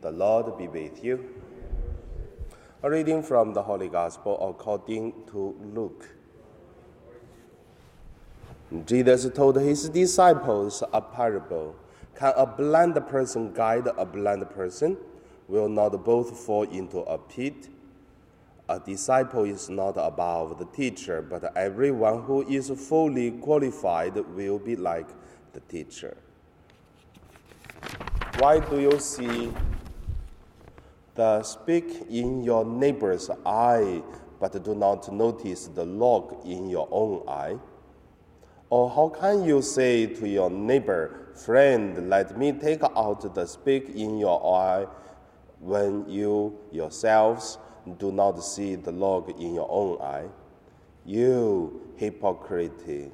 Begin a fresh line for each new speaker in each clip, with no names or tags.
The Lord be with you. A reading from the Holy Gospel according to Luke. Jesus told his disciples a parable. Can a blind person guide a blind person? Will not both fall into a pit? A disciple is not above the teacher, but everyone who is fully qualified will be like the teacher. Why do you see the speak in your neighbor's eye, but do not notice the log in your own eye? Or how can you say to your neighbor, Friend, let me take out the speck in your eye, when you yourselves do not see the log in your own eye? You hypocrite!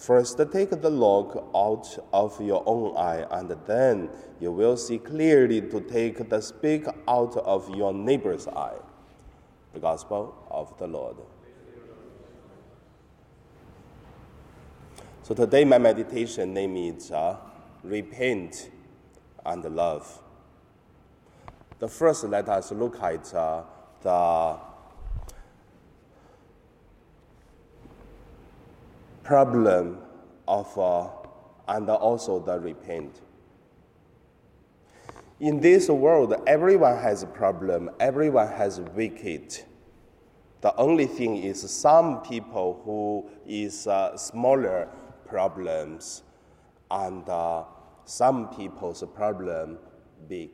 First, take the log out of your own eye, and then you will see clearly to take the speck out of your neighbor's eye. The Gospel of the Lord. So today, my meditation name is uh, Repent and Love. The first, let us look at uh, the problem of uh, and also the repent. In this world, everyone has a problem, everyone has wicked. The only thing is some people who is uh, smaller problems and uh, some people's problem big.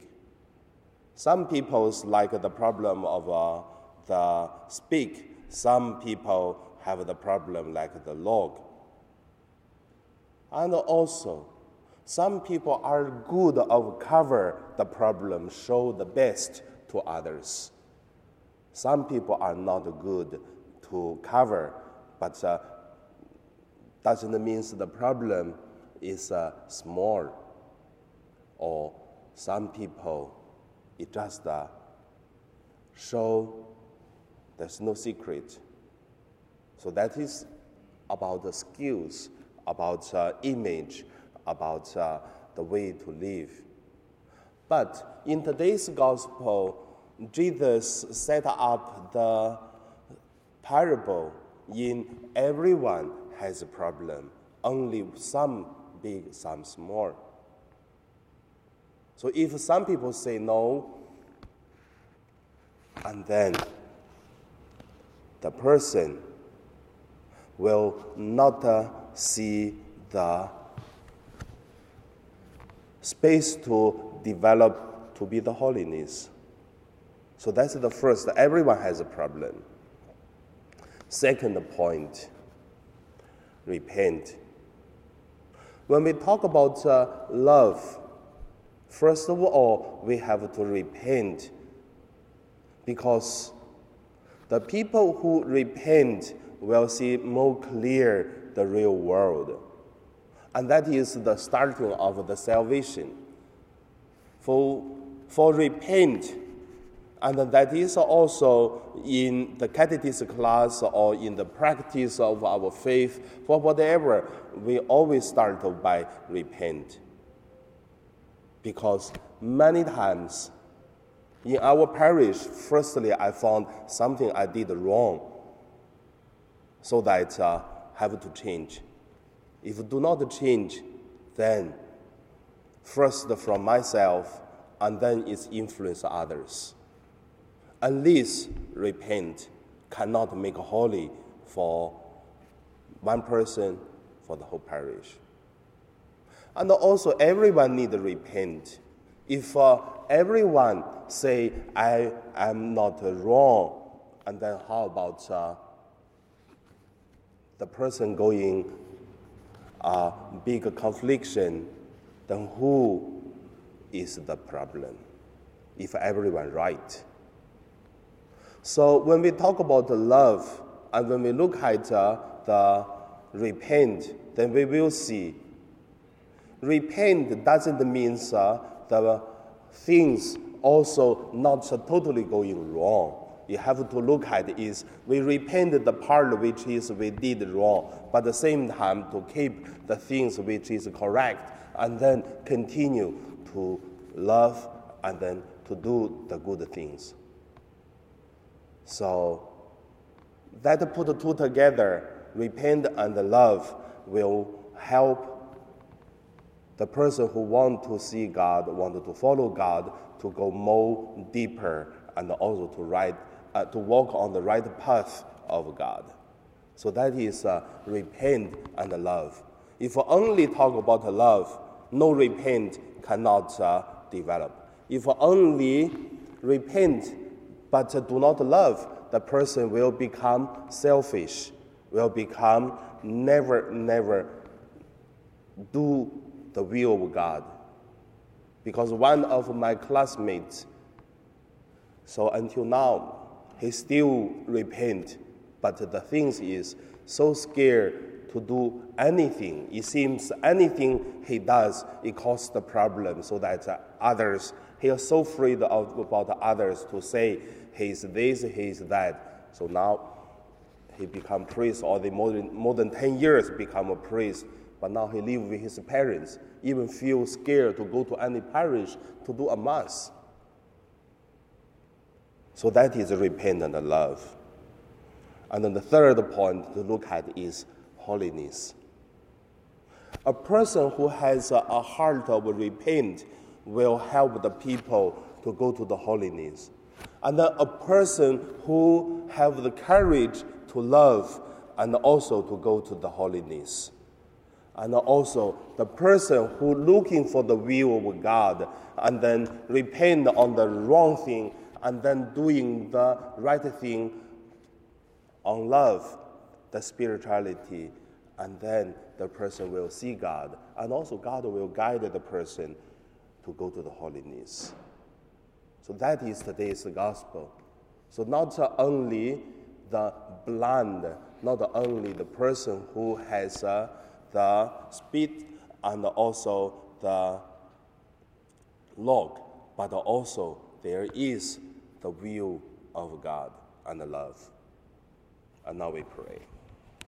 Some people's like the problem of uh, the speak. Some people have the problem like the log. And also, some people are good of cover the problem, show the best to others. Some people are not good to cover, but uh, doesn't mean the problem is uh, small. Or some people, it just uh, show there's no secret. So that is about the skills, about uh, image, about uh, the way to live. But in today's gospel, Jesus set up the parable in everyone has a problem, only some big, some small. So if some people say no, and then the person will not uh, see the space to develop to be the holiness. So that's the first. Everyone has a problem. Second point repent. When we talk about uh, love, first of all, we have to repent because the people who repent will see more clear the real world. And that is the starting of the salvation. For, for repent, and that is also in the catechism class or in the practice of our faith, for whatever, we always start by repent. Because many times in our parish, firstly, I found something I did wrong, so that uh, have to change. If do not change, then first from myself, and then it's influence others. Unless repent cannot make holy for one person, for the whole parish. And also everyone need to repent. If uh, everyone say, I am not wrong, and then how about uh, the person going uh, big confliction, then who is the problem? If everyone right. So when we talk about love, and when we look at uh, the repent, then we will see repent doesn't mean uh, the things also not totally going wrong. You have to look at is we repent the part which is we did wrong, but at the same time to keep the things which is correct, and then continue to love and then to do the good things. So that put two together, repent and love, will help the person who want to see God, want to follow God, to go more deeper and also to right, uh, to walk on the right path of God. So that is uh, repent and love. If only talk about love, no repent cannot uh, develop. If only repent but do not love, the person will become selfish, will become never, never do the will of God. Because one of my classmates, so until now, he still repent, but the thing is so scared to do anything. It seems anything he does, it causes the problem so that others, he is so afraid of, about others to say he is this, he is that. So now he become priest, or the more than, more than 10 years become a priest but now he live with his parents, even feel scared to go to any parish to do a mass. So that is repentant love. And then the third point to look at is holiness. A person who has a heart of repent will help the people to go to the holiness. And then a person who have the courage to love and also to go to the holiness and also the person who looking for the will of God and then repent on the wrong thing and then doing the right thing on love, the spirituality, and then the person will see God, and also God will guide the person to go to the holiness. So that is today's gospel. So not only the blind, not only the person who has a the speed and also the log, but also there is the will of God and the love. And now we pray.